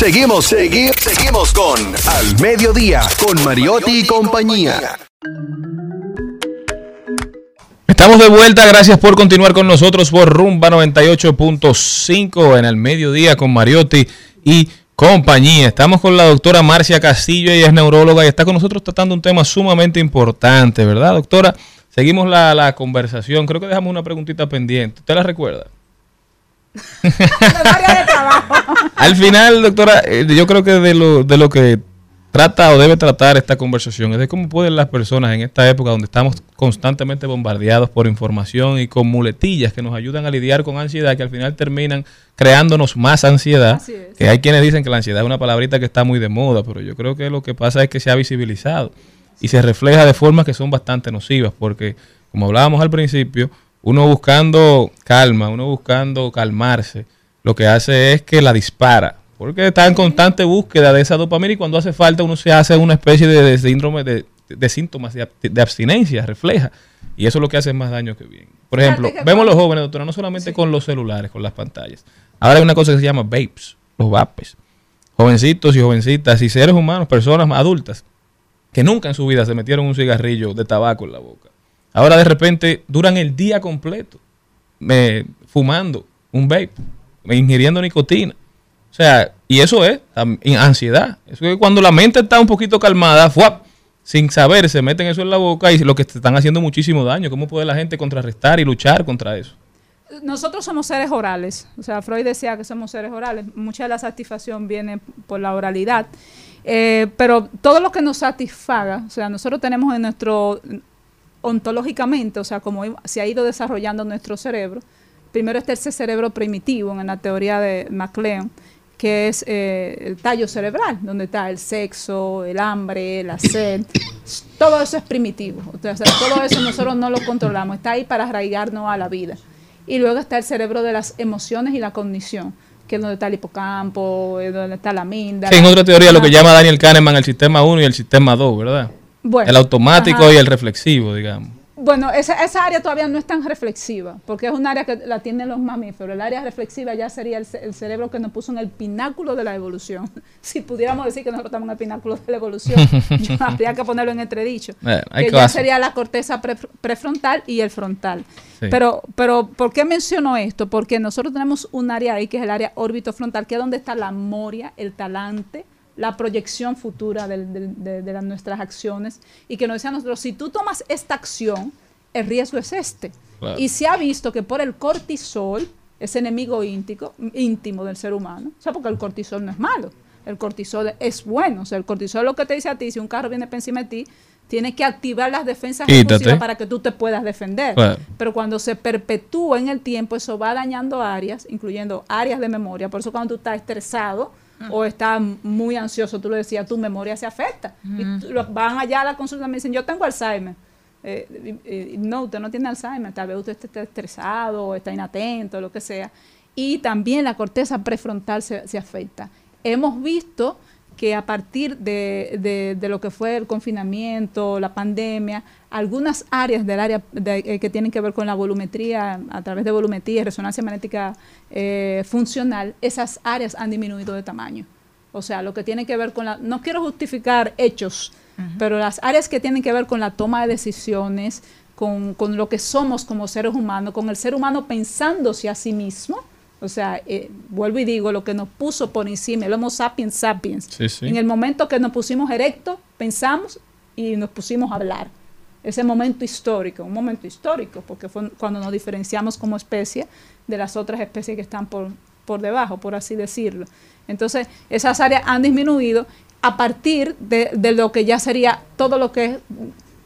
Seguimos, seguimos, seguimos con Al Mediodía, con Mariotti y compañía. Estamos de vuelta, gracias por continuar con nosotros por Rumba 98.5 en el mediodía con Mariotti y compañía. Estamos con la doctora Marcia Castillo, ella es neuróloga y está con nosotros tratando un tema sumamente importante, ¿verdad, doctora? Seguimos la, la conversación, creo que dejamos una preguntita pendiente. ¿Usted la recuerda? Al final, doctora, eh, yo creo que de lo, de lo que trata o debe tratar esta conversación es de cómo pueden las personas en esta época donde estamos constantemente bombardeados por información y con muletillas que nos ayudan a lidiar con ansiedad, que al final terminan creándonos más ansiedad. Que hay quienes dicen que la ansiedad es una palabrita que está muy de moda, pero yo creo que lo que pasa es que se ha visibilizado y se refleja de formas que son bastante nocivas, porque como hablábamos al principio, uno buscando calma, uno buscando calmarse, lo que hace es que la dispara, porque está en constante búsqueda de esa dopamina y cuando hace falta uno se hace una especie de, síndrome de, síntomas de, abstinencia, refleja. Y eso es lo que hace más daño que bien. Por ejemplo, vemos los jóvenes, doctora, no solamente con los celulares, con las pantallas. Ahora hay una cosa que se llama vapes, los vapes. Jovencitos y jovencitas y seres humanos, personas adultas, que nunca en su vida se metieron un cigarrillo de tabaco en la boca Ahora de repente duran el día completo me, fumando un vape, ingiriendo nicotina. O sea, y eso es ansiedad. Eso es cuando la mente está un poquito calmada, ¡fuap! sin saber, se meten eso en la boca y lo que te están haciendo muchísimo daño. ¿Cómo puede la gente contrarrestar y luchar contra eso? Nosotros somos seres orales. O sea, Freud decía que somos seres orales. Mucha de la satisfacción viene por la oralidad. Eh, pero todo lo que nos satisfaga, o sea, nosotros tenemos en nuestro ontológicamente, o sea, como se ha ido desarrollando nuestro cerebro, primero está ese cerebro primitivo en la teoría de MacLean, que es eh, el tallo cerebral, donde está el sexo, el hambre, la sed, todo eso es primitivo, o sea, todo eso nosotros no lo controlamos, está ahí para arraigarnos a la vida. Y luego está el cerebro de las emociones y la cognición, que es donde está el hipocampo, donde está la minda. en otra teoría lo que llama Daniel Kahneman el sistema 1 y el sistema 2, ¿verdad? El automático y el reflexivo, digamos. Bueno, esa, esa, área todavía no es tan reflexiva, porque es un área que la tienen los mamíferos. El área reflexiva ya sería el, cerebro que nos puso en el pináculo de la evolución. Si pudiéramos decir que nosotros estamos en el pináculo de la evolución, habría que ponerlo en entredicho. Eh, que ya sería la corteza prefrontal y el frontal. Pero, pero, ¿por qué menciono esto? Porque nosotros tenemos un área ahí que es el área órbito frontal, que es donde está la moria, el talante, la proyección futura de, nuestras acciones y que nos decía a nosotros, si tú tomas esta acción, el riesgo es este. Y se ha visto que por el cortisol, ese enemigo íntimo, íntimo del ser humano, o sea, porque el cortisol no es malo, el cortisol es bueno, o sea, el cortisol lo que te dice a ti, si un carro viene por encima de ti, tiene que activar las defensas para que tú te puedas defender. Pero cuando se perpetúa en el tiempo, eso va dañando áreas, incluyendo áreas de memoria. Por eso cuando tú estás estresado, o está muy ansioso, tú lo decías, tu memoria se afecta. Y van allá a la consulta y me dicen, yo tengo Alzheimer. Eh, no, usted no tiene Alzheimer, tal vez usted esté estresado o está inatento, lo que sea. Y también la corteza prefrontal se, se afecta. Hemos visto que a partir de, de, lo que fue el confinamiento, la pandemia, algunas áreas del área eh, que tienen que ver con la volumetría, a través de volumetría y resonancia magnética eh, funcional, esas áreas han disminuido de tamaño. O sea, lo que tiene que ver con la... No quiero justificar hechos, pero las áreas que tienen que ver con la toma de decisiones, con, con, lo que somos como seres humanos, con el ser humano pensándose a sí mismo, o sea, eh, vuelvo y digo, lo que nos puso por encima, el Homo sapiens sapiens. En el momento que nos pusimos erectos, pensamos y nos pusimos a hablar. Ese momento histórico, un momento histórico, porque fue cuando nos diferenciamos como especie de las otras especies que están por, por debajo, por así decirlo. Entonces, esas áreas han disminuido a partir de, de lo que ya sería todo lo que es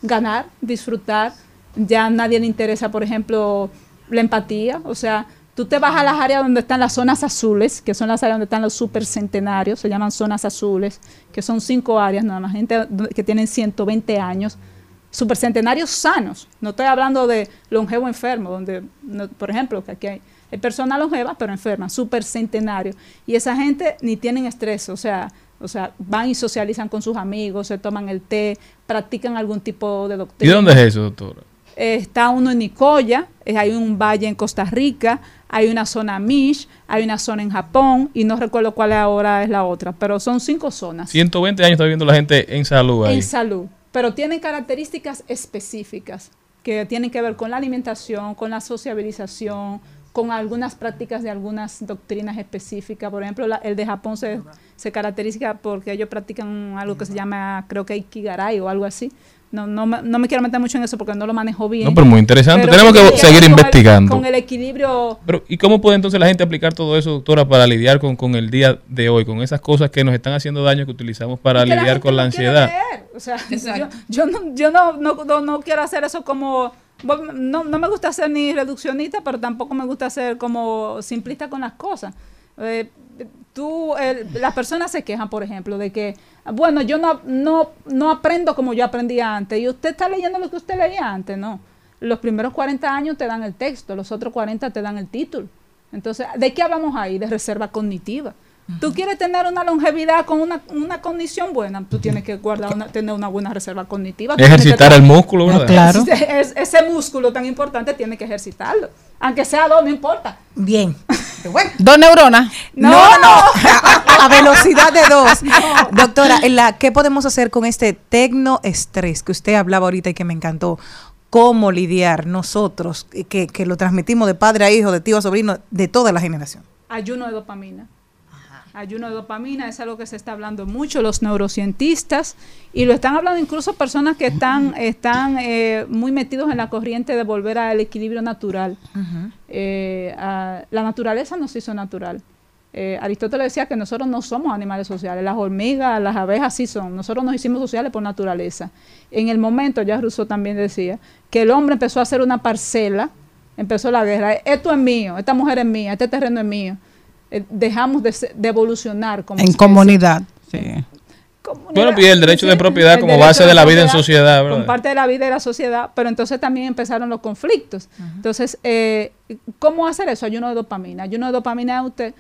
ganar, disfrutar. Ya a nadie le interesa, por ejemplo, la empatía, o sea, Tú te vas a las áreas donde están las zonas azules, que son las áreas donde están los supercentenarios, se llaman zonas azules, que son cinco áreas, nada más gente que tienen 120 años, supercentenarios sanos. No estoy hablando de longevo enfermo, donde, por ejemplo, que aquí hay, personas longevas pero enfermas, supercentenarios. Y esa gente ni tienen estrés, o sea, o sea, van y socializan con sus amigos, se toman el té, practican algún tipo de doctrina. ¿Y dónde es eso, doctora? Eh, está uno en Nicoya, eh, hay un valle en Costa Rica, hay una zona Mish, hay una zona en Japón y no recuerdo cuál ahora es la otra, pero son cinco zonas 120 años está viviendo la gente en salud ahí. en salud, pero tienen características específicas que tienen que ver con la alimentación, con la sociabilización, con algunas prácticas de algunas doctrinas específicas. Por ejemplo, la- el de Japón se, se caracteriza porque ellos practican algo que se llama, creo que Ikigarai o algo así. No, no, me, no me quiero meter mucho en eso porque no lo manejo bien. No, pero muy interesante. Pero Tenemos que seguir con el- investigando. con el equilibrio Pero, ¿y cómo puede entonces la gente aplicar todo eso, doctora, para lidiar con, con el día de hoy, con esas cosas que nos están haciendo daño que utilizamos para Es que lidiar gente con la ansiedad? leer. O sea, yo, no, yo no, no, no- no quiero hacer eso como... No, no me gusta ser ni reduccionista, pero tampoco me gusta ser como simplista con las cosas. Eh, tú, el- las personas se quejan, por ejemplo, de que, bueno, yo no, no, no aprendo como yo aprendía antes. Y usted está leyendo lo que usted leía antes, ¿no? Los primeros 40 años te dan el texto, los otros 40 te dan el título. Entonces, ¿de qué hablamos ahí? De reserva cognitiva. Tú quieres tener una longevidad con una, una condición buena, tú tienes que guardar una, tener una buena reserva cognitiva. Ejercitar el músculo, ¿verdad? claro. Ese, es- ese músculo tan importante tiene que ejercitarlo. Aunque sea dos, no importa. Bien. Bueno. Dos neuronas. No, No. no, A, a velocidad de dos. Doctora, en la, ¿qué podemos hacer con este tecnoestrés que usted hablaba ahorita y que me encantó? ¿Cómo lidiar nosotros, que, que lo transmitimos de padre a hijo, de tío a sobrino, de toda la generación? Ayuno de dopamina. Ayuno de dopamina es algo que se está hablando mucho los neurocientistas y lo están hablando incluso personas que están, están eh, muy metidos en la corriente de volver al equilibrio natural. Eh, a- la naturaleza nos hizo natural. Eh, Aristóteles decía que nosotros no somos animales sociales, las hormigas, las abejas sí son, nosotros nos hicimos sociales por naturaleza. En el momento, ya Rousseau también decía, que el hombre empezó a hacer una parcela, empezó la guerra, esto es mío, esta mujer es mía, este terreno es mío. Eh, dejamos de, de evolucionar como En especie. comunidad. Sí. Comunidad. Bueno, y el derecho de propiedad como base de la vida en sociedad, ¿verdad? Como parte de la vida y la sociedad, pero entonces también empezaron los conflictos. Entonces, eh, ¿cómo hacer eso? Ayuno de dopamina. Ayuno de dopamina usted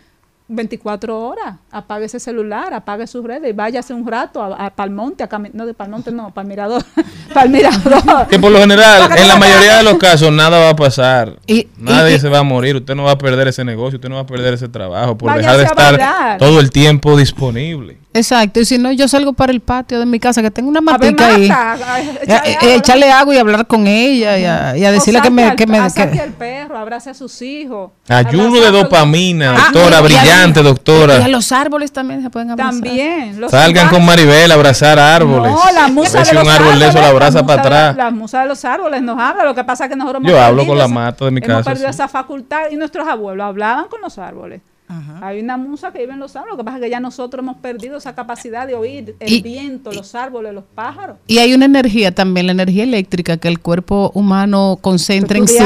24 horas. Apague ese celular, apague sus redes y váyase un rato a, a Palmonte, a no de Palmonte, no, para el mirador. para el mirador. Que por lo general, en la mayoría de los casos, nada va a pasar. Y- Nadie y- se va a morir. Usted no va a perder ese negocio, usted no va a perder ese trabajo por dejar de estar todo el tiempo disponible. Exacto. Y si no, yo salgo para el patio de mi casa, que tengo una matica ahí. Eh, eh, echarle agua y hablar con ella y a, y a O decirle que me... al- Que me que- al perro, abrace a sus hijos. Ayuno de dopamina, Ah, doctora, y brillante, Y a doctora. los árboles también se pueden abrazar. También. los Salgan con. Maribel a abrazar árboles. No, la musa de si los un árbol de eso la árboles, abraza para atrás. La musa de los árboles nos habla. Lo que pasa es que nosotros Yo hemos hablo perdido con la esa- mata de mi hemos casa, perdido sí. esa facultad y nuestros abuelos hablaban con los árboles. Hay una musa que vive en los árboles. Lo que pasa es que ya nosotros hemos perdido esa capacidad de oír el Y- viento, los árboles, los pájaros. Y hay una energía también, la energía eléctrica que el cuerpo humano concentra en sí,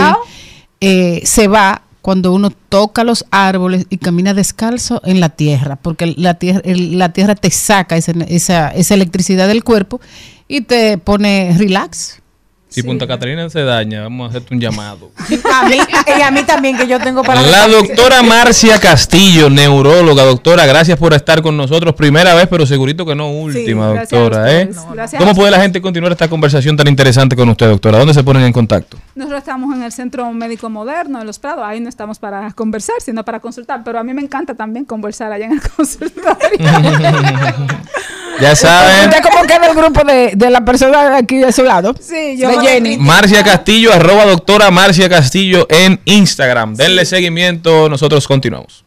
eh, se va cuando uno toca los árboles y camina descalzo en la tierra, porque la tierra, te saca esa, esa, esa electricidad del cuerpo y te pone relax. Si Punta Catalina se daña, vamos a hacerte un llamado. A mí, y a mí también, que yo tengo para... La doctora Marcia Castillo, neuróloga. Doctora, gracias por estar con nosotros. Primera vez, pero segurito que no última, doctora. ¿eh? ¿Cómo puede la gente continuar esta conversación tan interesante con usted, doctora? ¿Dónde se ponen en contacto? Nosotros estamos en el Centro Médico Moderno, en Los Prados. Ahí no estamos para conversar, sino para consultar. Pero a mí me encanta también conversar allá en el consultorio. Ya saben, ¿Usted cómo queda el grupo de, de la persona aquí de su lado? Sí, yo- De Jenny. Marcia Castillo, arroba doctora Marcia Castillo en Instagram. Denle seguimiento, nosotros continuamos.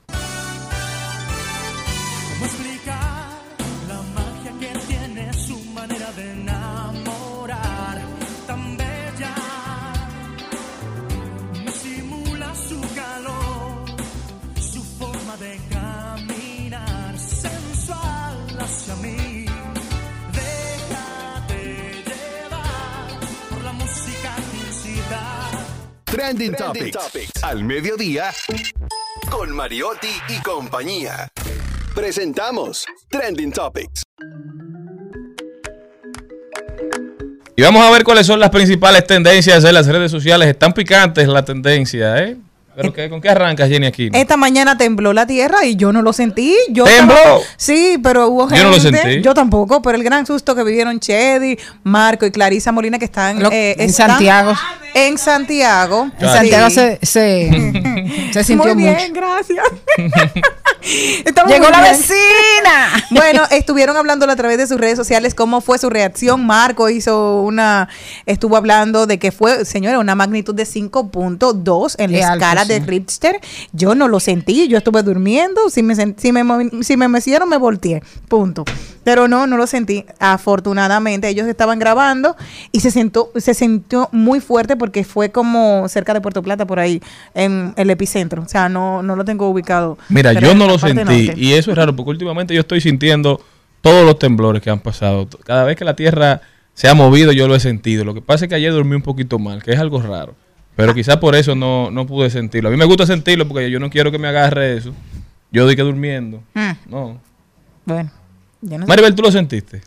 Trending, Topics. Al mediodía. Con Mariotti y compañía. Presentamos Trending Topics. Y vamos a ver cuáles son las principales tendencias de las redes sociales. Están picantes la tendencia, ¿eh? ¿Pero qué, con qué arrancas, Jenny, aquí? Esta mañana tembló la tierra y yo no lo sentí. Yo ¿Tembló? estaba- sí, pero hubo gente. Yo no lo sentí. Yo tampoco, pero el gran susto que vivieron Chedi, Marco y Clarisa Molina que están Lo- eh, en están Santiago. En Santiago. En Sí. Santiago se, se, se sintió Muy mucho. bien, gracias. Estamos Llegó la bien. vecina. Bueno, estuvieron hablando a través de sus redes sociales cómo fue su reacción. Marco hizo una, estuvo hablando de que fue, señora, una magnitud de 5.2 en la alto, escala de. Richter. Yo no lo sentí, yo estuve durmiendo, si me, si me, si me mecieron me volteé, punto. Pero no, no lo sentí. Afortunadamente ellos estaban grabando y se sentó, se sintió muy fuerte porque fue como cerca de Puerto Plata por ahí, en el epicentro. O sea, no, no lo tengo ubicado. Mira, yo no lo sentí norte. y eso es raro porque últimamente yo estoy sintiendo todos los temblores que han pasado. Cada vez que la tierra se ha movido yo lo he sentido. Lo que pasa es que ayer dormí un poquito mal, que es algo raro. Pero quizás por eso no, no pude sentirlo. A mí me gusta sentirlo porque yo no quiero que me agarre eso. Yo di que durmiendo. Mm. No. Bueno, yo no. Maribel, ¿tú lo sentiste?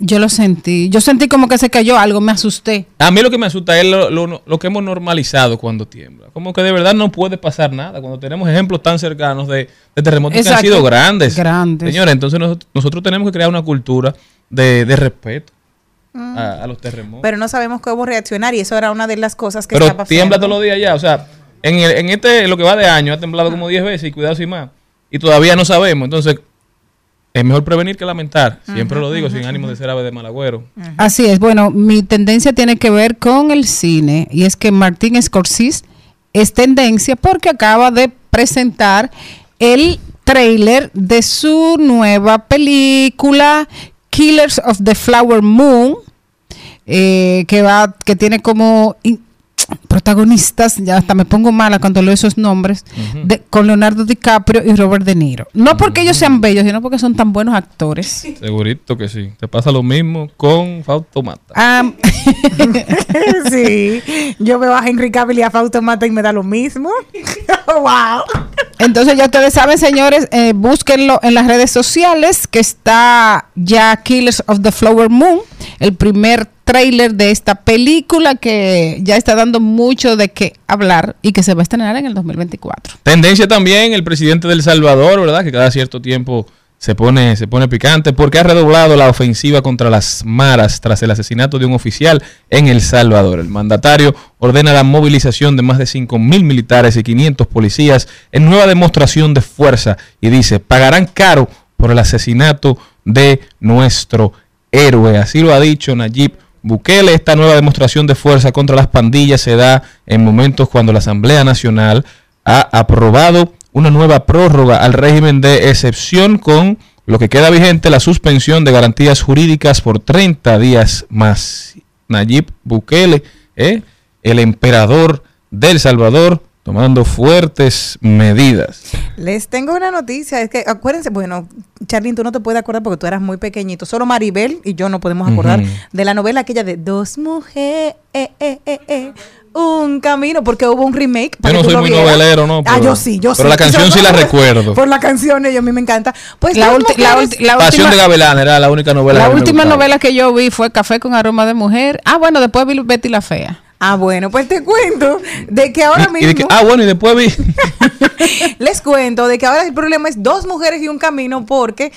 Yo lo sentí. Yo sentí como que se cayó algo, me asusté. A mí lo que me asusta es lo, lo- lo que hemos normalizado cuando tiembla. Como que de verdad no puede pasar nada cuando tenemos ejemplos tan cercanos de, de terremotos que han sido grandes. Grandes. Señores, entonces nosotros, nosotros tenemos que crear una cultura de, de respeto a, a los terremotos. pero no sabemos cómo reaccionar y eso era una de las cosas que Pero estaba tiembla todos los días ya. O sea, en, el- en este, lo que va de año, ha temblado como 10 veces y cuidado sin más. Y todavía no sabemos. Entonces, es mejor prevenir que lamentar. Siempre lo digo, sin ánimo de ser ave de mal agüero. Así es. Bueno, mi tendencia tiene que ver con el cine y es que Martín Scorsese es tendencia porque acaba de presentar el trailer de su nueva película Killers of the Flower Moon eh, que va que tiene como in- protagonistas, ya hasta me pongo mala cuando leo esos nombres, de- con Leonardo DiCaprio y Robert De Niro. No porque ellos sean bellos, sino porque son tan buenos actores. Segurito que sí. Te pasa lo mismo con Fausto Mata. Ah, sí, yo veo a Henry Cavill y a Fausto Mata y me da lo mismo. wow. Entonces ya ustedes saben, señores, eh, búsquenlo en las redes sociales, que está ya Killers of the Flower Moon, el primer tráiler de esta película que ya está dando mucho de qué hablar y que se va a estrenar en el 2024. Tendencia también el presidente del Salvador, ¿verdad? Que cada cierto tiempo se pone, se pone picante porque ha redoblado la ofensiva contra las maras tras el asesinato de un oficial en El Salvador. El mandatario ordena la movilización de más de 5 mil militares y 500 policías en nueva demostración de fuerza y dice, pagarán caro por el asesinato de nuestro héroe. Así lo ha dicho Nayib Bukele. Esta nueva demostración de fuerza contra las pandillas se da en momentos cuando la Asamblea Nacional ha aprobado una nueva prórroga al régimen de excepción con lo que queda vigente la suspensión de garantías jurídicas por 30 días más. Nayib Bukele, ¿eh? el emperador del Salvador, tomando fuertes medidas. Les tengo una noticia, es que acuérdense, bueno, Charlene, tú no te puedes acordar porque tú eras muy pequeñito, solo Maribel y yo no podemos acordar de la novela aquella de Dos mujeres, eh, eh, eh, eh, un camino, porque hubo un remake. Yo no que tú soy lo muy vieras. novelero, ¿no? ah, Pero- yo sí, yo sí. pero la canción sí la recuerdo. Por la canción, y a mí me encanta. Pues La, ulti- la mujeres- ulti- la Pasión última, de Gavilán era la única novela. la que última novela que yo vi fue Café con aroma de mujer. Ah, bueno, después vi Betty la Fea. Ah, bueno, pues te cuento de que ahora mismo... y de que- ah, bueno, y después vi. Les cuento de que ahora el problema es dos mujeres y un camino porque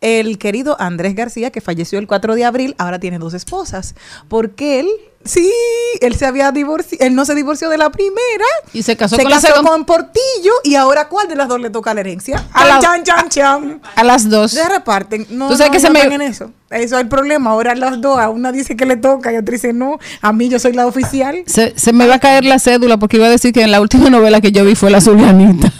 el querido Andrés García, que falleció el 4 de abril, ahora tiene dos esposas. Porque él, sí, él se había divorciado, él no se divorció de la primera. Y se casó se con la casó segunda. con Portillo y ahora ¿cuál de las dos le toca la herencia? A la- Chan, chan, chan. A las dos. Se reparten. No, Tú sabes no, que se no me- están en eso. Eso es el problema. Ahora las dos, a una dice que le toca y otra dice no. A mí yo soy la oficial. Se, se me va a caer la cédula porque iba a decir que en la última novela que yo vi fue La Zulianita.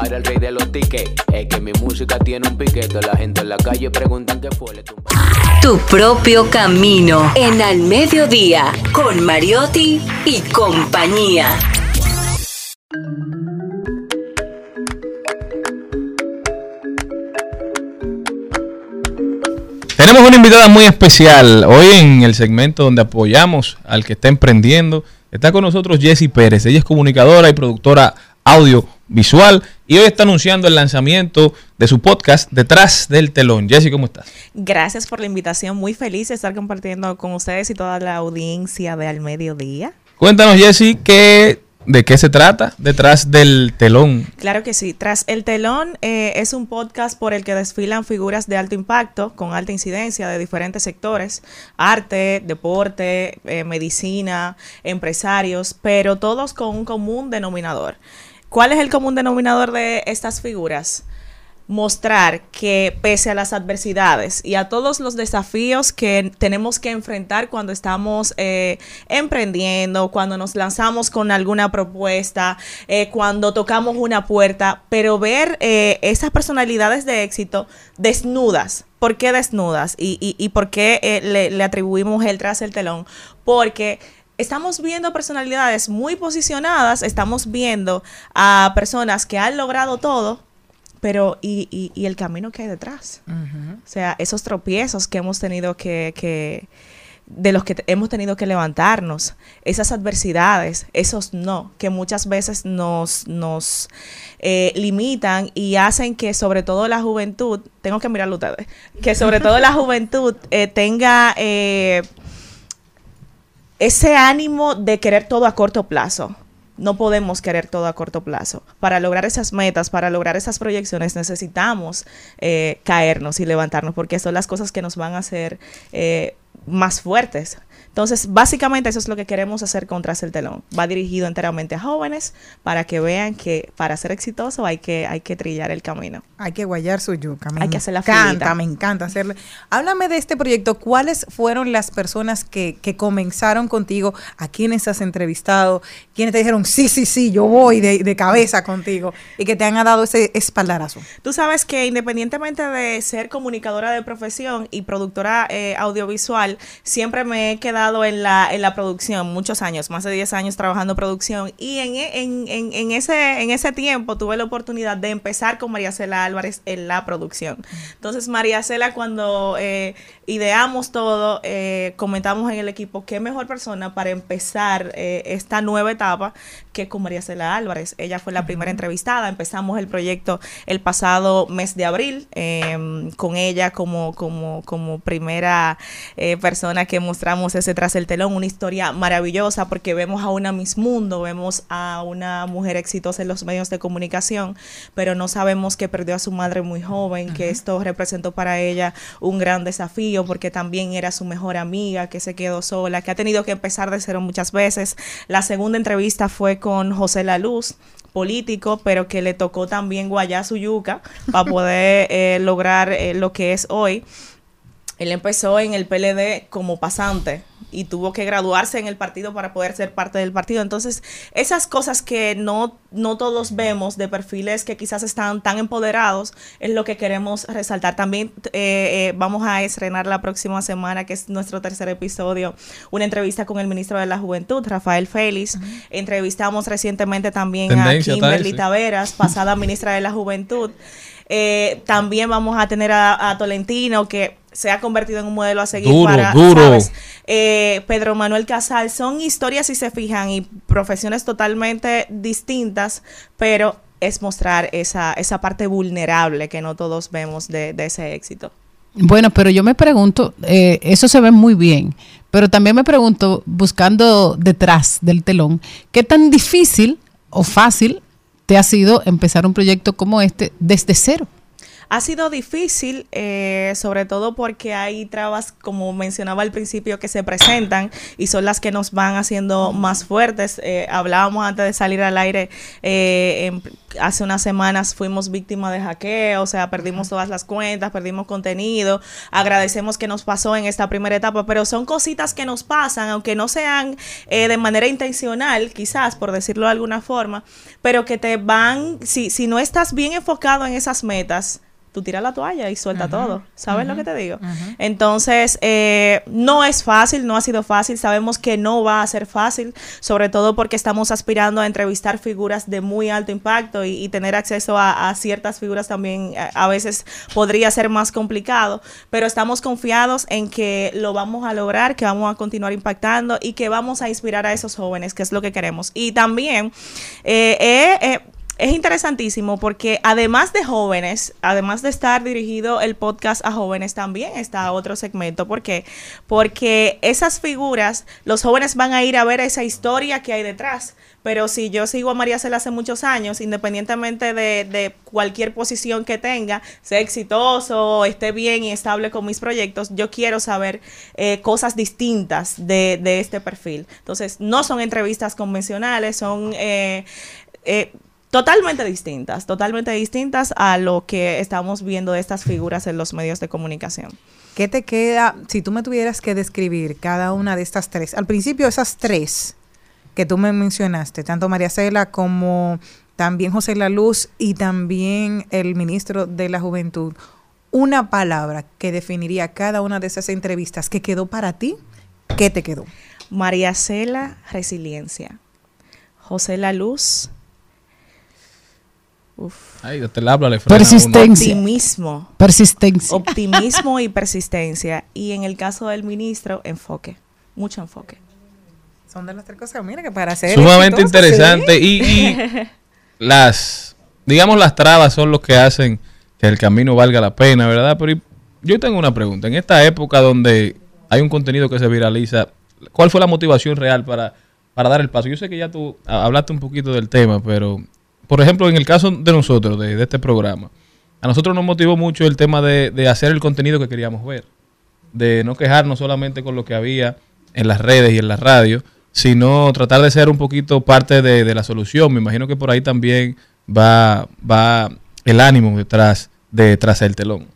Para el rey de los tickets, es que mi música tiene un piquete. La gente en la calle preguntan qué fue. Tu propio camino en al mediodía con Mariotti y compañía. Tenemos una invitada muy especial hoy en el segmento donde apoyamos al que está emprendiendo. Está con nosotros Jessie Pérez. Ella es comunicadora y productora audiovisual y hoy está anunciando el lanzamiento de su podcast Detrás del Telón. Jessie, ¿cómo estás? Gracias por la invitación. Muy feliz de estar compartiendo con ustedes y toda la audiencia de Al Mediodía. Cuéntanos, Jessie, ¿qué, ¿de qué se trata Detrás del Telón? Claro que sí. Tras el telón eh, es un podcast por el que desfilan figuras de alto impacto, con alta incidencia de diferentes sectores, arte, deporte, eh, medicina, empresarios, pero todos con un común denominador. ¿Cuál es el común denominador de estas figuras? mostrar que pese a las adversidades y a todos los desafíos que tenemos que enfrentar cuando estamos eh, emprendiendo, cuando nos lanzamos con alguna propuesta, eh, cuando tocamos una puerta, pero ver eh, esas personalidades de éxito desnudas. ¿Por qué desnudas? ¿Y, y, y por qué le, le atribuimos el tras el telón? Porque estamos viendo personalidades muy posicionadas, estamos viendo a personas que han logrado todo, pero y, y, y el camino que hay detrás. O sea, esos tropiezos que hemos tenido que, que de los que hemos tenido que levantarnos, esas adversidades, esos no, que muchas veces nos, nos eh, limitan y hacen que sobre todo la juventud, tengo que mirarlo ustedes, que sobre todo la juventud eh, tenga eh, ese ánimo de querer todo a corto plazo. No podemos querer todo a corto plazo. Para lograr esas metas, para lograr esas proyecciones, necesitamos eh, caernos y levantarnos, porque son las cosas que nos van a hacer eh, más fuertes. Entonces, básicamente eso es lo que queremos hacer con Tras el Telón. Va dirigido enteramente a jóvenes para que vean que para ser exitoso hay que, hay que trillar el camino. Hay que guayar su yuca. Me Hay que hacer la encanta, filita. me encanta hacerle. Háblame de este proyecto. ¿Cuáles fueron las personas que, que comenzaron contigo? ¿A quiénes has entrevistado? ¿Quiénes te dijeron, sí, sí, sí, yo voy de, de cabeza contigo? Y que te han dado ese espaldarazo. Tú sabes que independientemente de ser comunicadora de profesión y productora eh, audiovisual, siempre me he quedado en la, en la producción muchos años, más de 10 años trabajando producción. Y en, en, en, en ese, en ese tiempo tuve la oportunidad de empezar con María Cela Álvarez en la producción. Entonces, María Cela, cuando eh, ideamos todo, eh, comentamos en el equipo qué mejor persona para empezar eh, esta nueva etapa que con María Cela Álvarez. Ella fue la primera entrevistada. Empezamos el proyecto el pasado mes de abril eh, con ella como, como, como primera eh, persona que mostramos ese tras el telón. Una historia maravillosa porque vemos a una Miss Mundo, vemos a una mujer exitosa en los medios de comunicación, pero no sabemos que perdió a su madre muy joven, que esto representó para ella un gran desafío porque también era su mejor amiga, que se quedó sola, que ha tenido que empezar de cero muchas veces. La segunda entrevista fue con José La Luz político, pero que le tocó también guayar su yuca para poder eh, lograr eh, lo que es hoy. Él empezó en el PLD como pasante y tuvo que graduarse en el partido para poder ser parte del partido. Entonces, esas cosas que no, no todos vemos de perfiles que quizás están tan empoderados es lo que queremos resaltar. También eh, eh, vamos a estrenar la próxima semana, que es nuestro tercer episodio, una entrevista con el ministro de la Juventud, Rafael Félix. Entrevistamos recientemente también Tendencia a Kimberly. Taveras, pasada ministra de la Juventud. Eh, también vamos a tener a, a Tolentino, que se ha convertido en un modelo a seguir Duro, para, duro. ¿sabes? Eh, Pedro Manuel Casal. Son historias, si se fijan, y profesiones totalmente distintas, pero es mostrar esa, esa parte vulnerable que no todos vemos de, de ese éxito. Bueno, pero yo me pregunto, eh, eso se ve muy bien, pero también me pregunto, buscando detrás del telón, ¿qué tan difícil o fácil te ha sido empezar un proyecto como este desde cero? Ha sido difícil, eh, sobre todo porque hay trabas, como mencionaba al principio, que se presentan y son las que nos van haciendo más fuertes. Eh, hablábamos antes de salir al aire, eh, en- hace unas semanas fuimos víctimas de hackeo, o sea, perdimos todas las cuentas, perdimos contenido. Agradecemos que nos pasó en esta primera etapa, pero son cositas que nos pasan, aunque no sean eh, de manera intencional, quizás, por decirlo de alguna forma, pero que te van, si, si no estás bien enfocado en esas metas, tú tiras la toalla y suelta todo. ¿Sabes lo que te digo? Entonces, eh, no es fácil, no ha sido fácil. Sabemos que no va a ser fácil, sobre todo porque estamos aspirando a entrevistar figuras de muy alto impacto y, y tener acceso a, a ciertas figuras también a, a veces podría ser más complicado, pero estamos confiados en que lo vamos a lograr, que vamos a continuar impactando y que vamos a inspirar a esos jóvenes, que es lo que queremos. Y también eh, eh, eh, es interesantísimo porque además de jóvenes, además de estar dirigido el podcast a jóvenes, también está otro segmento. ¿Por qué? Porque esas figuras, los jóvenes van a ir a ver esa historia que hay detrás. Pero si yo sigo a María Cela hace muchos años, independientemente de, de cualquier posición que tenga, sea exitoso, esté bien y estable con mis proyectos, yo quiero saber eh, cosas distintas de, de este perfil. Entonces, no son entrevistas convencionales, son... eh, eh, totalmente distintas, totalmente distintas a lo que estamos viendo de estas figuras en los medios de comunicación. ¿Qué te queda si tú me tuvieras que describir cada una de estas tres? Al principio esas tres que tú me mencionaste, tanto María Cela como también José La Luz y también el ministro de la Juventud, una palabra que definiría cada una de esas entrevistas que quedó para ti, ¿qué te quedó? María Cela, resiliencia. José La Luz, uf, Ay, te la habla, le frena a uno. Persistencia. optimismo. Persistencia. Optimismo y persistencia. Y en el caso del ministro, enfoque. Mucho enfoque. Son de las tres cosas, mira que para ser Sumamente exitoso, interesante. sí. Y, y las, digamos, las trabas son los que hacen que el camino valga la pena, ¿verdad? Pero yo tengo una pregunta. En esta época donde hay un contenido que se viraliza, ¿cuál fue la motivación real para, para dar el paso? Yo sé que ya tú hablaste un poquito del tema, pero, por ejemplo, en el caso de nosotros, de, este programa, a nosotros nos motivó mucho el tema de, hacer el contenido que queríamos ver. De no quejarnos solamente con lo que había en las redes y en la radio, sino tratar de ser un poquito parte de, de la solución. Me imagino que por ahí también va, va el ánimo detrás de tras el telón.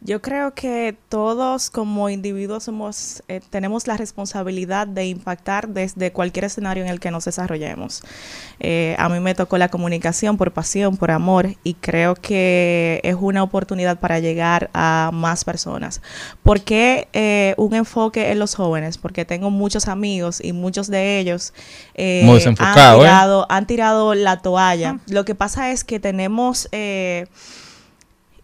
Yo creo que todos como individuos somos, eh, tenemos la responsabilidad de impactar desde cualquier escenario en el que nos desarrollemos. Eh, a mí me tocó la comunicación por pasión, por amor, y creo que es una oportunidad para llegar a más personas. ¿Por qué eh, un enfoque en los jóvenes? Porque tengo muchos amigos y muchos de ellos eh, ¿eh? tirado, han tirado la toalla. Lo que pasa es que tenemos... eh,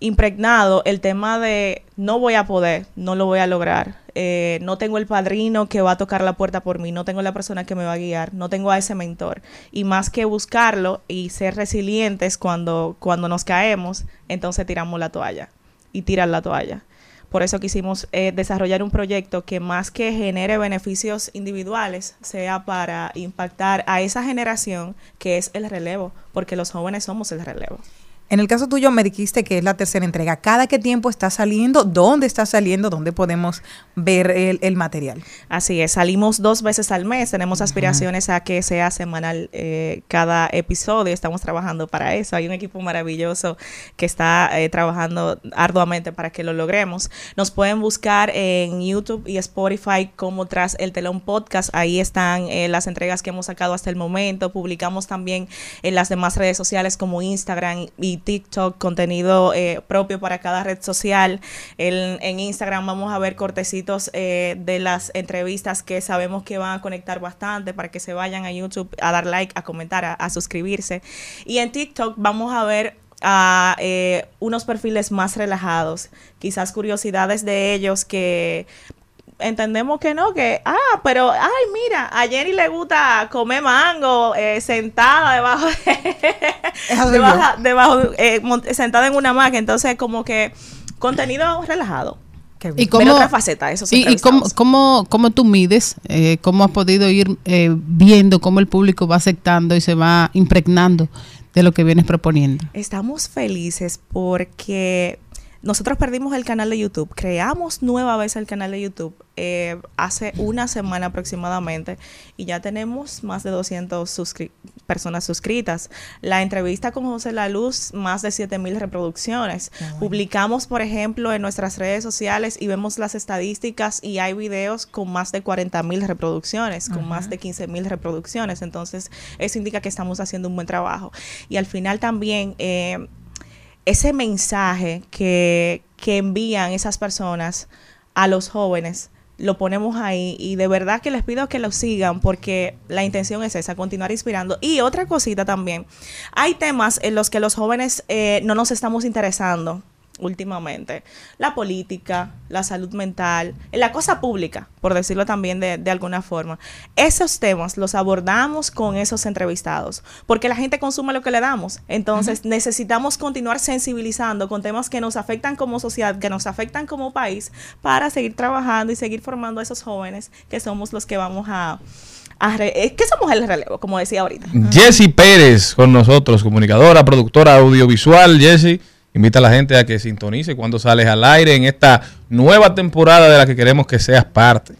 impregnado el tema de no voy a poder, no lo voy a lograr, eh, no tengo el padrino que va a tocar la puerta por mí, no tengo la persona que me va a guiar, no tengo a ese mentor. Y más que buscarlo y ser resilientes cuando, cuando nos caemos, entonces tiramos la toalla y tiran la toalla. Por eso quisimos eh, desarrollar un proyecto que más que genere beneficios individuales, sea para impactar a esa generación que es el relevo, porque los jóvenes somos el relevo. En el caso tuyo me dijiste que es la tercera entrega. ¿Cada qué tiempo está saliendo? ¿Dónde está saliendo? ¿Dónde podemos ver el, el material? Así es, salimos dos veces al mes, tenemos aspiraciones a que sea semanal eh, cada episodio, estamos trabajando para eso, hay un equipo maravilloso que está eh, trabajando arduamente para que lo logremos. Nos pueden buscar en YouTube y Spotify como Tras el Telón Podcast, ahí están eh, las entregas que hemos sacado hasta el momento, publicamos también en las demás redes sociales como Instagram y TikTok contenido eh, propio para cada red social. En Instagram vamos a ver cortecitos eh, de las entrevistas que sabemos que van a conectar bastante para que se vayan a YouTube a dar like, a comentar, a, suscribirse. Y en TikTok vamos a ver a eh, unos perfiles más relajados, quizás curiosidades de ellos que entendemos que no, que, ah, pero, ay, mira, a Jenny le gusta comer mango eh, sentada debajo de, debajo, debajo, eh, sentada en una maca, entonces como que contenido relajado. ¿Y cómo, otra faceta, esos y, y cómo, cómo, cómo tú mides, eh, cómo has podido ir eh, viendo cómo el público va aceptando y se va impregnando de lo que vienes proponiendo? Estamos felices porque nosotros perdimos el canal de YouTube, creamos nueva vez el canal de YouTube eh, hace una semana aproximadamente y ya tenemos más de 200 suscri- personas suscritas. La entrevista con José La Luz, más de 7000 reproducciones. Publicamos, por ejemplo, en nuestras redes sociales y vemos las estadísticas y hay videos con más de 40.000 reproducciones, con más de 15.000 reproducciones. Entonces, eso indica que estamos haciendo un buen trabajo. Y al final también... eh, ese mensaje que, que envían esas personas a los jóvenes lo ponemos ahí y de verdad que les pido que lo sigan porque la intención es esa, continuar inspirando. Y otra cosita también, hay temas en los que los jóvenes eh, no nos estamos interesando últimamente. La política, la salud mental, la cosa pública, por decirlo también de, de alguna forma. Esos temas los abordamos con esos entrevistados, porque la gente consume lo que le damos. Entonces necesitamos continuar sensibilizando con temas que nos afectan como sociedad, que nos afectan como país, para seguir trabajando y seguir formando a esos jóvenes que somos los que vamos a... es que somos el relevo, como decía ahorita. Jessy Pérez con nosotros, comunicadora, productora audiovisual. Jessy, invita a la gente a que sintonice cuando sales al aire en esta nueva temporada de la que queremos que seas parte.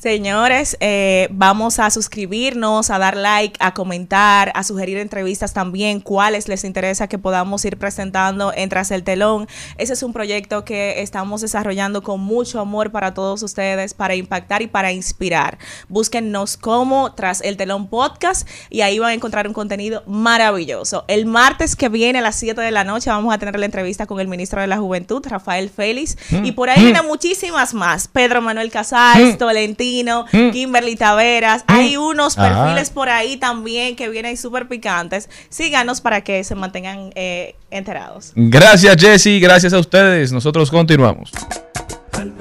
Señores, eh, vamos a suscribirnos, a dar like, a comentar, a sugerir entrevistas también, cuáles les interesa que podamos ir presentando en Tras el Telón. Ese es un proyecto que estamos desarrollando con mucho amor para todos ustedes, para impactar y para inspirar. Búsquennos como Tras el Telón Podcast y ahí van a encontrar un contenido maravilloso. El martes que viene a las 7 de la noche vamos a tener la entrevista con el ministro de la Juventud, Rafael Félix, y por ahí vienen muchísimas más. Pedro Manuel Casals, Tolentino, Kimberly Taveras. Hay unos Ajá. perfiles por ahí también que vienen súper picantes. Síganos para que se mantengan eh, enterados. Gracias Jessy, gracias a ustedes. Nosotros continuamos. Al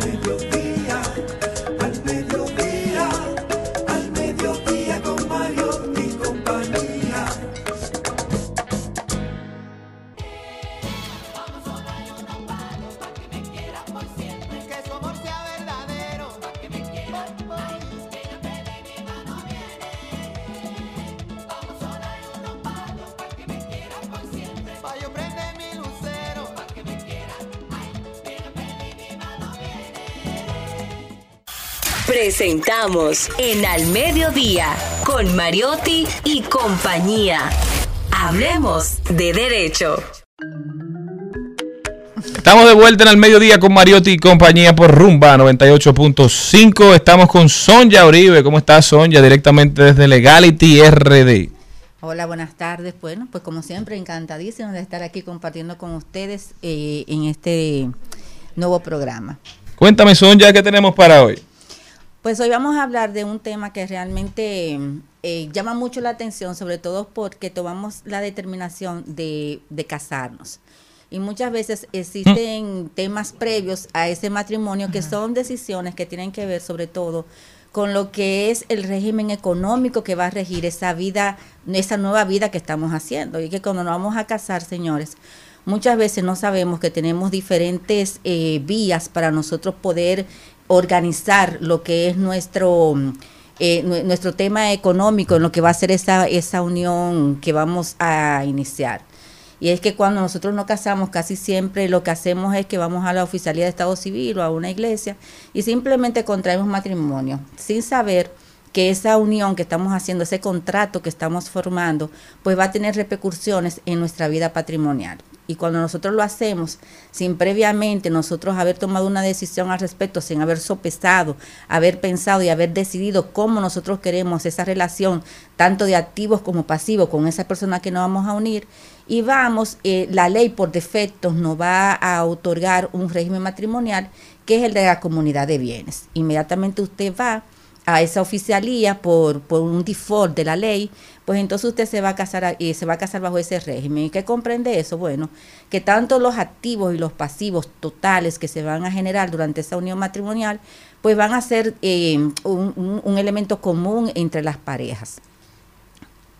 Presentamos en Al Mediodía con Mariotti y compañía. Hablemos de derecho. Estamos de vuelta en el mediodía con Mariotti y compañía por Rumba 98.5. Estamos con Sonja Uribe. ¿Cómo estás, Sonja? Directamente desde Legality RD. Hola, buenas tardes. Bueno, pues como siempre, encantadísimo de estar aquí compartiendo con ustedes eh, en este nuevo programa. Cuéntame, Sonja, ¿qué tenemos para hoy? Pues hoy vamos a hablar de un tema que realmente eh, llama mucho la atención, sobre todo porque tomamos la determinación de, de casarnos. Y muchas veces existen temas previos a ese matrimonio que son decisiones que tienen que ver sobre todo con lo que es el régimen económico que va a regir esa vida, esa nueva vida que estamos haciendo. Y que cuando nos vamos a casar, señores, muchas veces no sabemos que tenemos diferentes eh, vías para nosotros poder organizar lo que es nuestro eh, nue- nuestro tema económico en lo que va a ser esa esa unión que vamos a iniciar y es que cuando nosotros nos casamos casi siempre lo que hacemos es que vamos a la oficialía de Estado Civil o a una iglesia y simplemente contraemos matrimonio sin saber que esa unión que estamos haciendo, ese contrato que estamos formando, pues va a tener repercusiones en nuestra vida patrimonial. Y cuando nosotros lo hacemos sin previamente nosotros haber tomado una decisión al respecto, sin haber sopesado, haber pensado y haber decidido cómo nosotros queremos esa relación, tanto de activos como pasivos, con esa persona que nos vamos a unir, y vamos, eh, la ley por defecto nos va a otorgar un régimen matrimonial que es el de la comunidad de bienes. Inmediatamente usted va a esa oficialía por, por un default de la ley, pues entonces usted se va a casar y se va a casar bajo ese régimen. ¿Y qué comprende eso? Bueno, que tanto los activos y los pasivos totales que se van a generar durante esa unión matrimonial, pues van a ser eh, un, elemento común entre las parejas.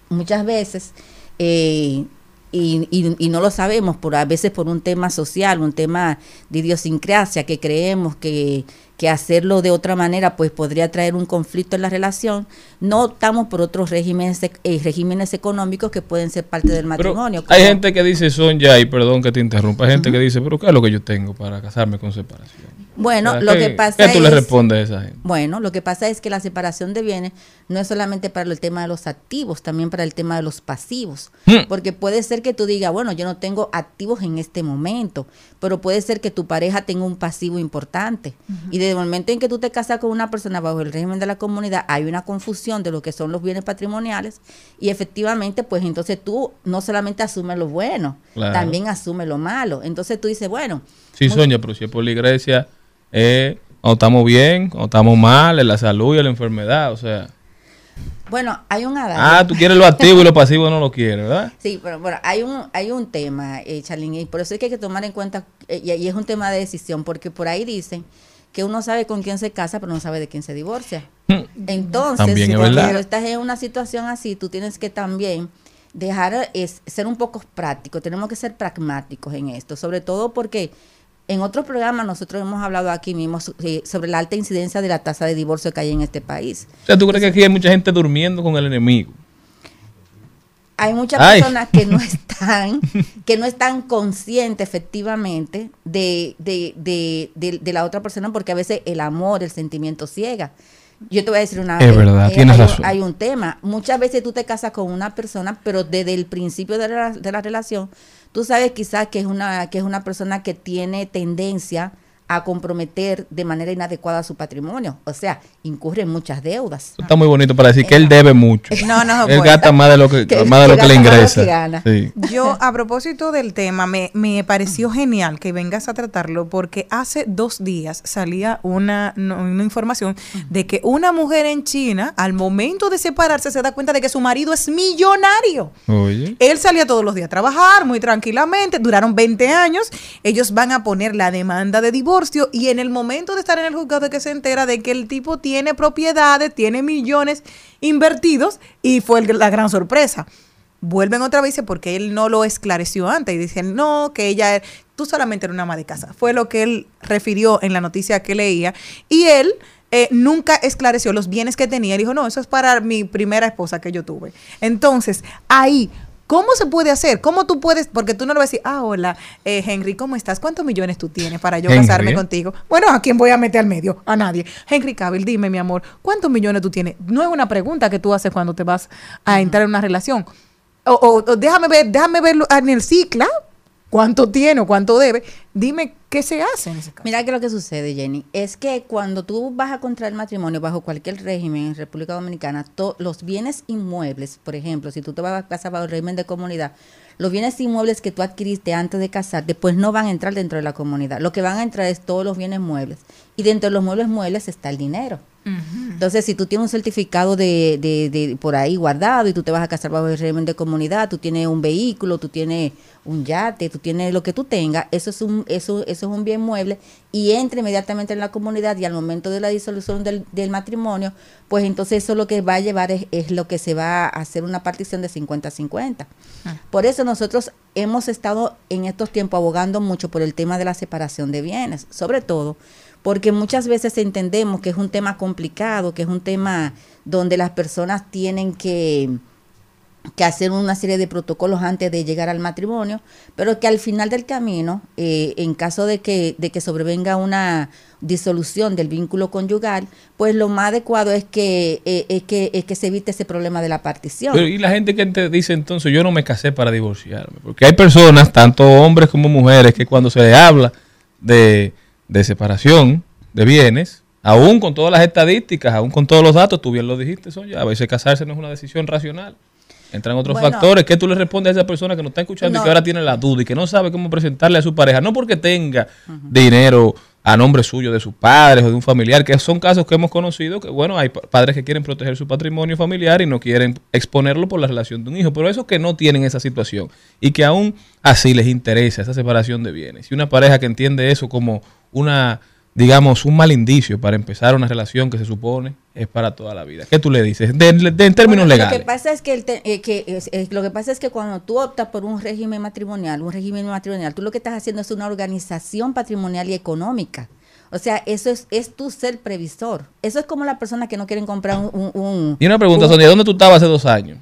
Muchas veces eh, y, y- y no lo sabemos, por a veces por un tema social, un tema de idiosincrasia, que creemos que, que hacerlo de otra manera pues podría traer un conflicto en la relación, no optamos por otros regímenes, ec- eh, regímenes económicos que pueden ser parte del Pero matrimonio. hay como- gente que dice, Sonja, y perdón que te interrumpa, hay gente que dice, pero ¿qué es lo que yo tengo para casarme con separación? Bueno, O sea, lo ¿qué- que pasa ¿Qué tú le es- respondes a esa gente? Bueno, lo que pasa es que la separación de bienes no es solamente para el tema de los activos, también para el tema de los pasivos. Hmm. Porque puede ser que tú digas, bueno, yo no tengo activos en este momento, pero puede ser que tu pareja tenga un pasivo importante. Y de desde el momento en que tú te casas con una persona bajo el régimen de la comunidad, hay una confusión de lo que son los bienes patrimoniales y efectivamente, pues entonces tú no solamente asumes lo bueno, Claro. también asumes lo malo. Entonces tú dices, bueno, Sí, Sonia, pero si es por la iglesia, eh, o estamos bien, o estamos mal, en la salud y en la enfermedad, o sea. bueno, hay un adagio. Ah, tú quieres lo activo y lo pasivo no lo quieres, ¿verdad? Sí, pero bueno, hay un, hay un tema, eh, Charlene, y por eso es que hay que tomar en cuenta, eh, y, y es un tema de decisión, porque por ahí dicen que uno sabe con quién se casa, pero no sabe de quién se divorcia. Entonces, También si es cuando estás en una situación así, tú tienes que también dejar, es, ser un poco práctico, tenemos que ser pragmáticos en esto, sobre todo porque en otros programas nosotros hemos hablado aquí mismo eh, sobre la alta incidencia de la tasa de divorcio que hay en este país. O sea, ¿tú crees que aquí hay mucha gente durmiendo con el enemigo? Hay muchas Ay. personas que no están que no están conscientes efectivamente de, de, de, de- de la otra persona porque a veces el amor el sentimiento ciega yo te voy a decir una Es verdad, tienes hay, un- razón. hay un tema muchas veces tú te casas con una persona pero desde el principio de la, de la relación tú sabes quizás que es una que es una persona que tiene tendencia a comprometer de manera inadecuada su patrimonio o sea incurre en muchas deudas está muy bonito para decir que él debe mucho. No, no, Él gasta más de lo que, Que- más de lo que que le lo ingresa. que gana. Sí. Yo, a propósito del tema, me, me pareció genial que vengas a tratarlo porque hace dos días salía una, no, una información de que una mujer en China, al momento de separarse, se da cuenta de que su marido es millonario. Oye. Él salía todos los días a trabajar muy tranquilamente, duraron 20 años, ellos van a poner la demanda de divorcio y en el momento de estar en el juzgado que se entera de que el tipo tiene propiedades, tiene millones invertidos y fue la gran sorpresa. Vuelven otra vez porque él no lo esclareció antes y dicen, no, que ella, tú solamente eres una ama de casa. Fue lo que él refirió en la noticia que leía y él... eh, nunca esclareció los bienes que tenía. Dijo, no, eso es para mi primera esposa que yo tuve. Entonces, ahí, ¿cómo se puede hacer? ¿Cómo tú puedes? Porque tú no le vas a decir, ah, hola, eh, Henry, ¿cómo estás? ¿Cuántos millones tú tienes para yo Henry, casarme contigo? Bueno, ¿a quién voy a meter al medio? A nadie. Henry Cavill, dime, mi amor, ¿cuántos millones tú tienes? No es una pregunta que tú haces cuando te vas a entrar en una relación. O, o- o déjame ver, déjame verlo en el cicla, cuánto tiene o cuánto debe. Dime qué se hace en ese caso. Mira que lo que sucede, Jenny, es que cuando tú vas a contraer matrimonio bajo cualquier régimen en República Dominicana, los bienes inmuebles, por ejemplo, si tú te vas a casar bajo el régimen de comunidad, los bienes inmuebles que tú adquiriste antes de casarte, pues no van a entrar dentro de la comunidad. Lo que van a entrar es todos los bienes muebles. Y dentro de los muebles muebles está el dinero. Entonces, si tú tienes un certificado de, de, de por ahí guardado y tú te vas a casar bajo el régimen de comunidad, tú tienes un vehículo, tú tienes un yate, tú tienes lo que tú tengas, eso es un eso, eso es un bien mueble y entra inmediatamente en la comunidad y al momento de la disolución del, del matrimonio, pues entonces eso lo que va a llevar es, es lo que se va a hacer una partición de 50-50. Por eso nosotros hemos estado en estos tiempos abogando mucho por el tema de la separación de bienes, sobre todo porque muchas veces entendemos que es un tema complicado, que es un tema donde las personas tienen que, que hacer una serie de protocolos antes de llegar al matrimonio, pero que al final del camino, eh, en caso de que, de que sobrevenga una disolución del vínculo conyugal, pues lo más adecuado es que, eh, es que, es que se evite ese problema de la partición. Pero, y la gente que te dice entonces, yo no me casé para divorciarme. Porque hay personas, tanto hombres como mujeres, que cuando se les habla de, de separación de bienes, aún con todas las estadísticas, aún con todos los datos, tú bien lo dijiste, Sonia, a veces casarse no es una decisión racional. Entran otros Bueno. factores. ¿Qué tú le respondes a esa persona que no está escuchando y que ahora tiene la duda y que no sabe cómo presentarle a su pareja? No porque tenga dinero a nombre suyo de sus padres o de un familiar, que son casos que hemos conocido, que bueno, hay pa- padres que quieren proteger su patrimonio familiar y no quieren exponerlo por la relación de un hijo, pero esos que no tienen esa situación y que aún así les interesa esa separación de bienes. Y una pareja que entiende eso como una, digamos, un mal indicio para empezar una relación que se supone es para toda la vida. ¿Qué tú le dices? De- de- en términos Bueno, legales. Lo que pasa es que, el te- eh, que lo que pasa es que cuando tú optas por un régimen matrimonial, un régimen matrimonial, tú lo que estás haciendo es una organización patrimonial y económica. O sea, eso es, es tu ser previsor. Eso es como la persona que no quieren comprar un... un- un- Y una pregunta, un- Sonia, ¿dónde tú estabas hace dos años?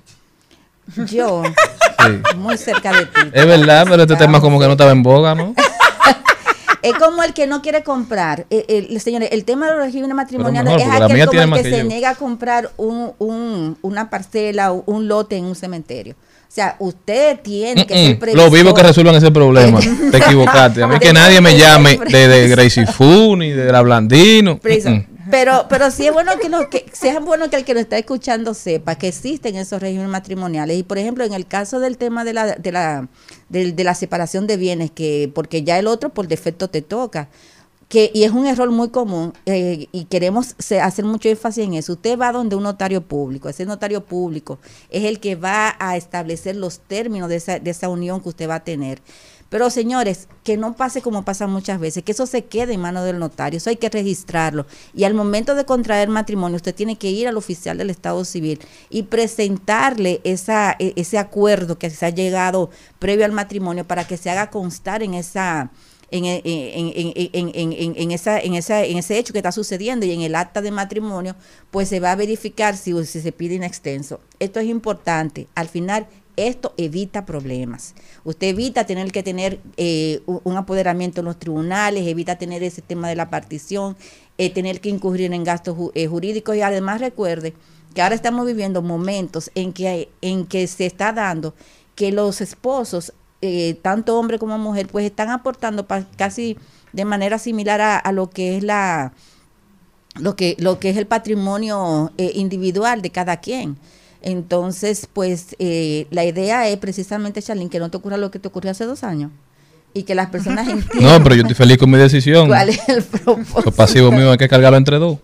Yo, Sí. muy cerca de ti. Es verdad, pero este tema como que no estaba en boga, ¿no? Es como el que no quiere comprar. Eh, el, señores, el tema de los regímenes matrimoniales mejor, es aquel como el que que se niega a comprar un, un- una parcela o un lote en un cementerio. O sea, usted tiene que ser Mm-mm. previsor. Los vivos que resuelvan ese problema. Te equivocaste. A mí que nadie me llame de, de Gracie Fu ni de la Blandino. Pero, pero sí es bueno que que sea bueno que el que lo está escuchando sepa que existen esos regímenes matrimoniales. Y por ejemplo, en el caso del tema de la, de la, del- de la separación de bienes, que, porque ya el otro por defecto te toca. Que, y es un error muy común eh, y queremos hacer mucho énfasis en eso. Usted va donde un notario público, ese notario público es el que va a establecer los términos de esa, de esa unión que usted va a tener. Pero señores, que no pase como pasa muchas veces, que eso se quede en manos del notario, eso hay que registrarlo. Y al momento de contraer matrimonio, usted tiene que ir al oficial del Estado Civil y presentarle esa, e- ese acuerdo que se ha llegado previo al matrimonio para que se haga constar en esa... En, en- en- en- en- en- esa, en, esa, en ese hecho que está sucediendo y en el acta de matrimonio, pues se va a verificar si, si se pide in extenso. Esto es importante. Al final, esto evita problemas. Usted evita tener que tener eh, un apoderamiento en los tribunales, evita tener ese tema de la partición, eh, tener que incurrir en gastos eh, jurídicos y además recuerde que ahora estamos viviendo momentos en que, en que se está dando que los esposos, eh, tanto hombre como mujer, pues están aportando casi de manera similar a, lo que es la lo que lo que es el patrimonio individual de cada quien. Entonces, pues eh, la idea es precisamente, Charlene, que no te ocurra lo que te ocurrió hace dos años y que las personas entiendan No, pero yo estoy feliz con mi decisión. cuál es el propósito. Los pasivos míos hay que cargarlo entre dos.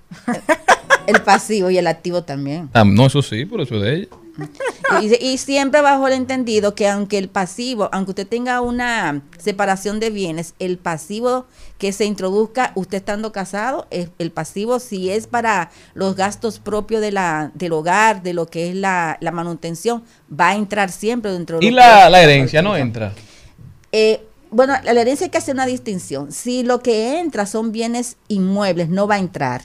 El pasivo y el activo también. Ah, no, eso sí, por eso es de ella. Y, y siempre bajo el entendido que aunque el pasivo, aunque usted tenga una separación de bienes, el pasivo que se introduzca usted estando casado, es- el pasivo si es para los gastos propios de la, del hogar, de lo que es la, la manutención, va a entrar siempre dentro de Y la, la herencia no entra. Eh, bueno, la herencia hay que hacer una distinción. Si lo que entra son bienes inmuebles, no va a entrar.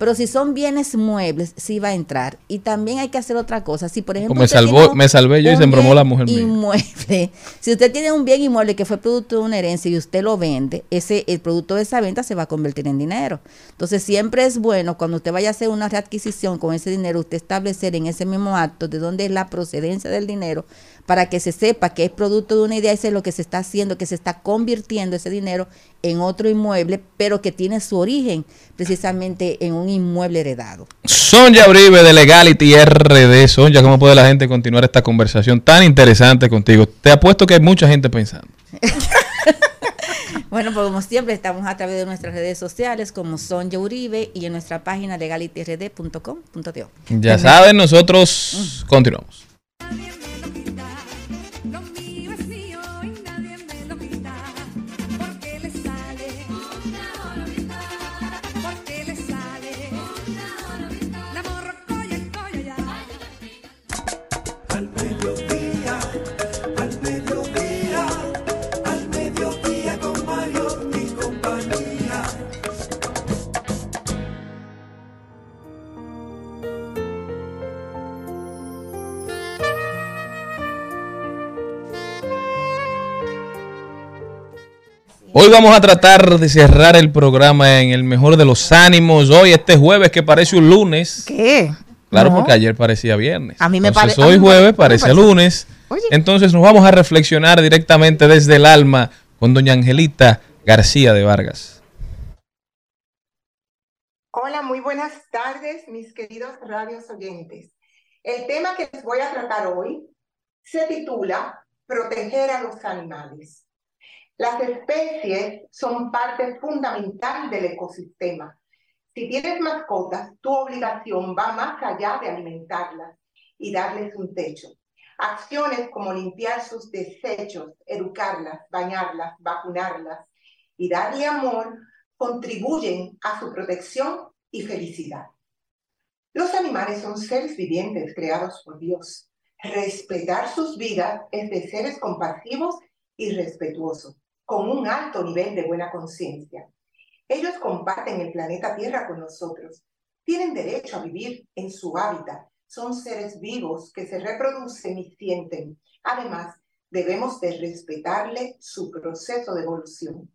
Pero si son bienes muebles, sí va a entrar. Y también hay que hacer otra cosa. Si, por ejemplo, me salvó- me salvé yo y se embromó la mujer mía. Inmueble. Si usted tiene un bien inmueble que fue producto de una herencia y usted lo vende, ese el producto de esa venta se va a convertir en dinero. Entonces, siempre es bueno cuando usted vaya a hacer una readquisición con ese dinero, usted establecer en ese mismo acto de dónde es la procedencia del dinero para que se sepa que es producto de una idea, eso es lo que se está haciendo, que se está convirtiendo ese dinero en otro inmueble, pero que tiene su origen precisamente en un inmueble heredado. Sonja Uribe de Legality RD. Sonja, ¿cómo puede la gente continuar esta conversación tan interesante contigo? Te apuesto que hay mucha gente pensando. Bueno, pues como siempre estamos a través de nuestras redes sociales como Sonja Uribe y en nuestra página legalityrd.com.do. Ya saben, nosotros continuamos. Hoy vamos a tratar de cerrar el programa en el mejor de los ánimos. Hoy, este jueves, que parece un lunes. ¿Qué? Claro, No. porque ayer parecía viernes. A mí me Entonces, pare- a hoy jueves a mí me parece parece- lunes. Oye. Entonces nos vamos a reflexionar directamente desde el alma con doña Angelita García de Vargas. Hola, muy buenas tardes, mis queridos radios oyentes. El tema que les voy a tratar hoy se titula Proteger a los animales. Las especies son parte fundamental del ecosistema. Si tienes mascotas, tu obligación va más allá de alimentarlas y darles un techo. Acciones como limpiar sus desechos, educarlas, bañarlas, vacunarlas y darle amor contribuyen a su protección y felicidad. Los animales son seres vivientes creados por Dios. Respetar sus vidas es de seres compasivos y respetuosos, con un alto nivel de buena conciencia. Ellos comparten el planeta Tierra con nosotros. Tienen derecho a vivir en su hábitat. Son seres vivos que se reproducen y sienten. Además, debemos de respetarle su proceso de evolución.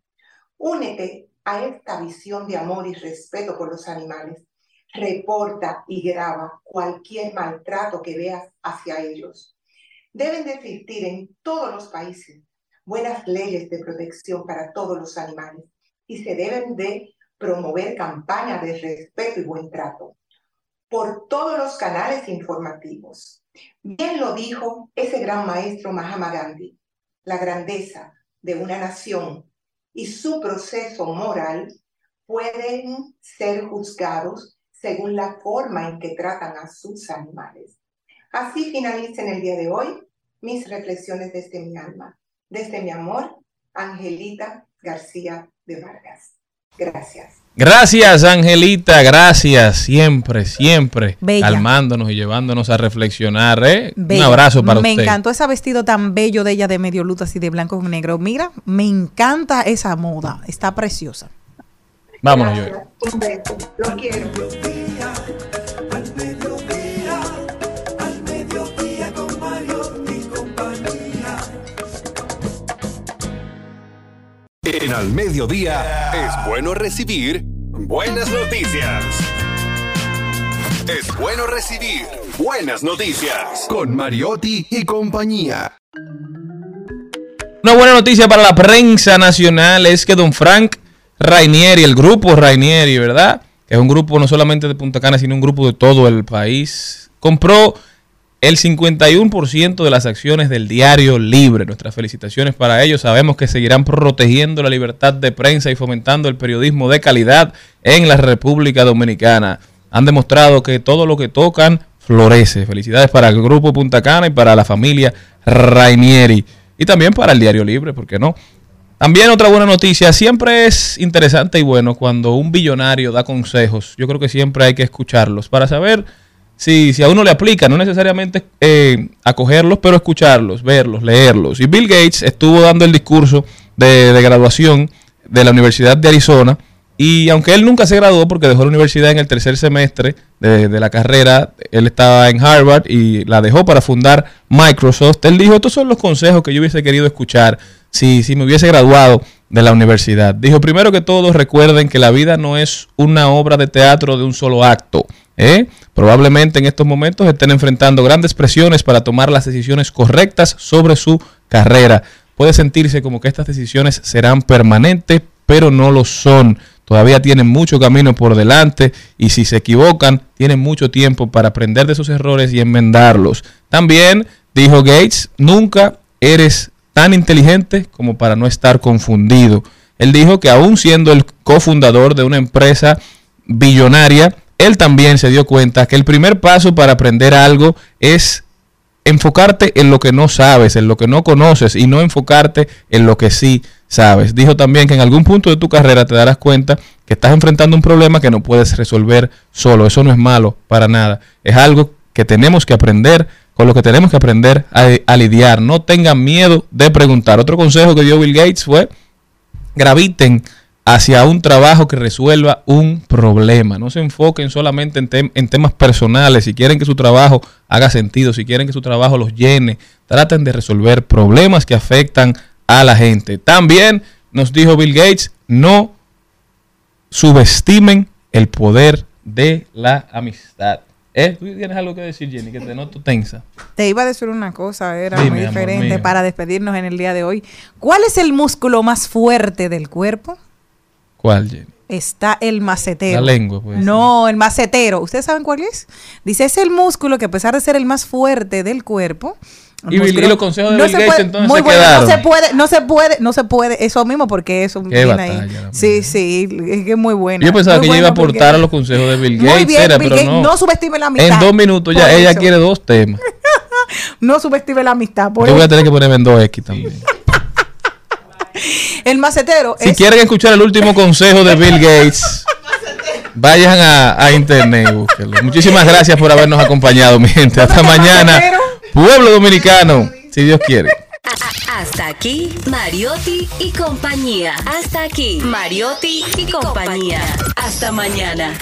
Únete a esta visión de amor y respeto por los animales. Reporta y graba cualquier maltrato que veas hacia ellos. Deben de existir en todos los países buenas leyes de protección para todos los animales y se deben de promover campañas de respeto y buen trato por todos los canales informativos. Bien lo dijo ese gran maestro Mahatma Gandhi, la grandeza de una nación y su proceso moral pueden ser juzgados según la forma en que tratan a sus animales. Así finaliza en el día de hoy mis reflexiones desde mi alma, desde mi amor, Angelita García de Vargas. Gracias. Gracias, Angelita, gracias, siempre, siempre, Bella. calmándonos y llevándonos a reflexionar. ¿eh? Un abrazo para Me usted. encantó ese vestido tan bello de ella de medio luto así de blanco con negro. Mira, me encanta esa moda. Está preciosa. Vámonos, beso. Los quiero. En Al Mediodía es bueno recibir buenas noticias. Es bueno recibir buenas noticias con Mariotti y compañía. Una buena noticia para la prensa nacional es que don Frank Rainieri, el grupo Rainieri, ¿verdad? Es un grupo no solamente de Punta Cana, sino un grupo de todo el país, compró el 51% de las acciones del diario Libre. Nuestras felicitaciones para ellos. Sabemos que seguirán protegiendo la libertad de prensa y fomentando el periodismo de calidad en la República Dominicana. Han demostrado que todo lo que tocan florece. Felicidades para el grupo Punta Cana y para la familia Rainieri. Y también para el diario Libre, ¿por qué no? También otra buena noticia, siempre es interesante y bueno cuando un billonario da consejos. Yo creo que siempre hay que escucharlos para saber si, si a uno le aplica, no necesariamente eh, acogerlos, pero escucharlos, verlos, leerlos. Y Bill Gates estuvo dando el discurso de, de graduación de la Universidad de Arizona y aunque él nunca se graduó porque dejó la universidad en el tercer semestre de, de la carrera, él estaba en Harvard y la dejó para fundar Microsoft, él dijo, estos son los consejos que yo hubiese querido escuchar si, si me hubiese graduado de la universidad. Dijo, primero que todo, recuerden que la vida no es una obra de teatro de un solo acto. ¿Eh? Probablemente en estos momentos estén enfrentando grandes presiones para tomar las decisiones correctas sobre su carrera. Puede sentirse como que estas decisiones serán permanentes, pero no lo son. Todavía tienen mucho camino por delante y si se equivocan, tienen mucho tiempo para aprender de sus errores y enmendarlos. También dijo Gates, nunca eres tan inteligente como para no estar confundido. Él dijo que aún siendo el cofundador de una empresa billonaria, él también se dio cuenta que el primer paso para aprender algo es enfocarte en lo que no sabes, en lo que no conoces y no enfocarte en lo que sí sabes. Dijo también que en algún punto de tu carrera te darás cuenta que estás enfrentando un problema que no puedes resolver solo. Eso no es malo para nada. Es algo que tenemos que aprender, con lo que tenemos que aprender a, a lidiar. No tengan miedo de preguntar. Otro consejo que dio Bill Gates fue graviten hacia un trabajo que resuelva un problema. No se enfoquen solamente en, tem- en temas personales. Si quieren que su trabajo haga sentido, si quieren que su trabajo los llene, traten de resolver problemas que afectan a la gente. También nos dijo Bill Gates, no subestimen el poder de la amistad. ¿Eh? ¿Tú tienes algo que decir, Jenny? Que te noto tensa. Te iba a decir una cosa, era Dime, muy diferente para despedirnos en el día de hoy. ¿Cuál es el músculo más fuerte del cuerpo? ¿Cuál, Jenny? Está el macetero. La lengua, pues. No, el macetero. ¿Ustedes saben cuál es? Dice, es el músculo que a pesar de ser el más fuerte del cuerpo, Y Bill- los consejos de Bill se Gates, puede- entonces, muy se bueno, quedaron. no se puede, no se puede, no se puede, eso mismo porque eso Qué viene ahí. batalla, Sí, sí, es que es muy bueno. Yo pensaba Muy que ella iba a Bill aportar a los consejos de Bill Muy Gates, bien, era, Bill pero Gates, no. no subestime la amistad. En dos minutos ya ella quiere dos temas. No subestime la amistad. por Yo voy a tener que ponerme en 2X también. El macetero Si es quieren escuchar el último consejo de Bill Gates, vayan a, a internet y búsquenlo. Muchísimas gracias por habernos acompañado, mi gente. Hasta mañana. Pueblo Dominicano, si Dios quiere. Hasta aquí, Mariotti y compañía. Hasta aquí, Mariotti y compañía. Hasta mañana.